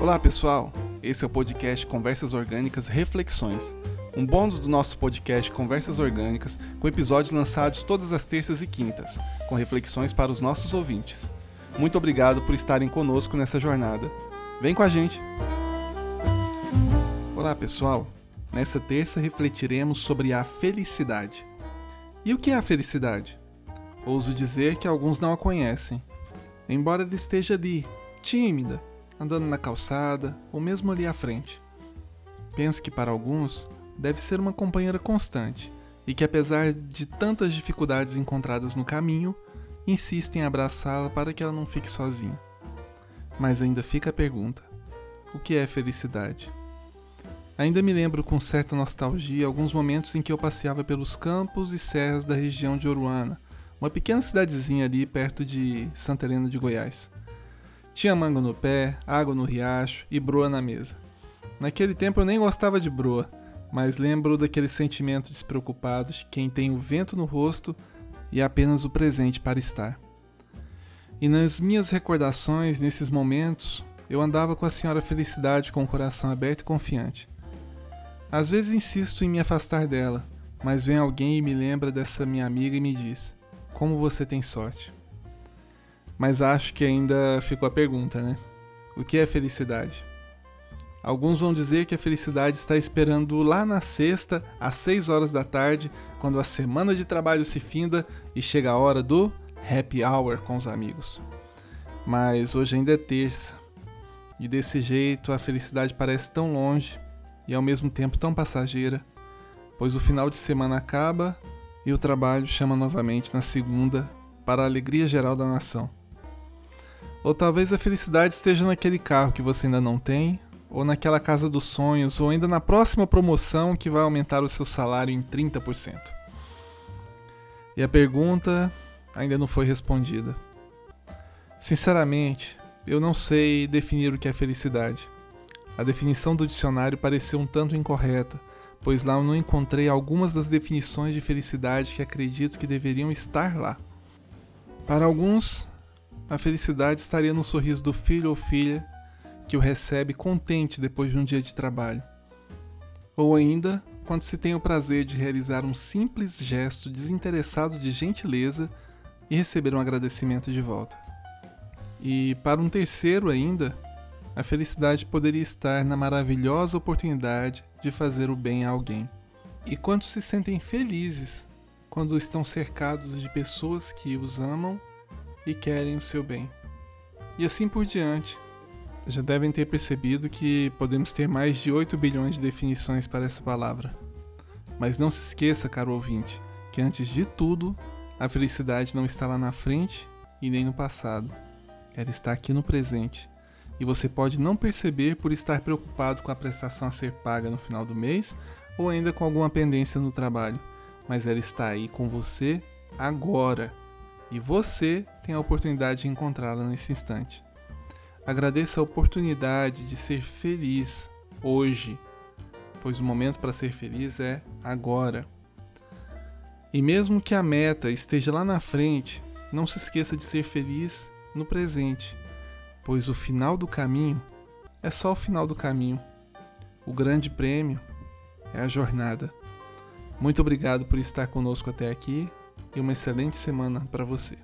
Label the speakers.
Speaker 1: Olá pessoal, esse é o podcast Conversas Orgânicas Reflexões, um bônus do nosso podcast Conversas Orgânicas, com episódios lançados todas as terças e quintas, com reflexões para os nossos ouvintes. Muito obrigado por estarem conosco nessa jornada. Vem com a gente! Olá pessoal, nessa terça refletiremos sobre a felicidade. E o que é a felicidade? Ouso dizer que alguns não a conhecem, embora ela esteja ali, tímida, andando na calçada ou mesmo ali à frente. Penso que para alguns deve ser uma companheira constante e que, apesar de tantas dificuldades encontradas no caminho, insistem em abraçá-la para que ela não fique sozinha. Mas ainda fica a pergunta: o que é felicidade? Ainda me lembro com certa nostalgia alguns momentos em que eu passeava pelos campos e serras da região de Oruana, uma pequena cidadezinha ali perto de Santa Helena de Goiás. Tinha mango no pé, água no riacho e broa na mesa. Naquele tempo eu nem gostava de broa, mas lembro daquele sentimento despreocupado de quem tem o vento no rosto e apenas o presente para estar. E nas minhas recordações, nesses momentos, eu andava com a senhora Felicidade com o coração aberto e confiante. Às vezes insisto em me afastar dela, mas vem alguém e me lembra dessa minha amiga e me diz: Como você tem sorte. Mas acho que ainda ficou a pergunta, né? O que é felicidade? Alguns vão dizer que a felicidade está esperando lá na sexta, às 6 horas da tarde, quando a semana de trabalho se finda e chega a hora do happy hour com os amigos. Mas hoje ainda é terça, e desse jeito a felicidade parece tão longe e ao mesmo tempo tão passageira, pois o final de semana acaba e o trabalho chama novamente na segunda para a alegria geral da nação. Ou talvez a felicidade esteja naquele carro que você ainda não tem, ou naquela casa dos sonhos, ou ainda na próxima promoção que vai aumentar o seu salário em 30%. E a pergunta ainda não foi respondida. Sinceramente, eu não sei definir o que é felicidade. A definição do dicionário pareceu um tanto incorreta, pois lá eu não encontrei algumas das definições de felicidade que acredito que deveriam estar lá. Para alguns, a felicidade estaria no sorriso do filho ou filha que o recebe contente depois de um dia de trabalho. Ou ainda, quando se tem o prazer de realizar um simples gesto desinteressado de gentileza e receber um agradecimento de volta. E para um terceiro ainda, a felicidade poderia estar na maravilhosa oportunidade de fazer o bem a alguém. E quantos se sentem felizes quando estão cercados de pessoas que os amam e querem o seu bem. E assim por diante. Já devem ter percebido que podemos ter mais de 8 bilhões de definições para essa palavra. Mas não se esqueça, caro ouvinte, que antes de tudo, a felicidade não está lá na frente e nem no passado. Ela está aqui no presente. E você pode não perceber por estar preocupado com a prestação a ser paga no final do mês ou ainda com alguma pendência no trabalho, mas ela está aí com você agora e você tem a oportunidade de encontrá-la nesse instante. Agradeça a oportunidade de ser feliz hoje, pois o momento para ser feliz é agora. E mesmo que a meta esteja lá na frente, não se esqueça de ser feliz no presente, pois o final do caminho é só o final do caminho. O grande prêmio é a jornada. Muito obrigado por estar conosco até aqui e uma excelente semana para você.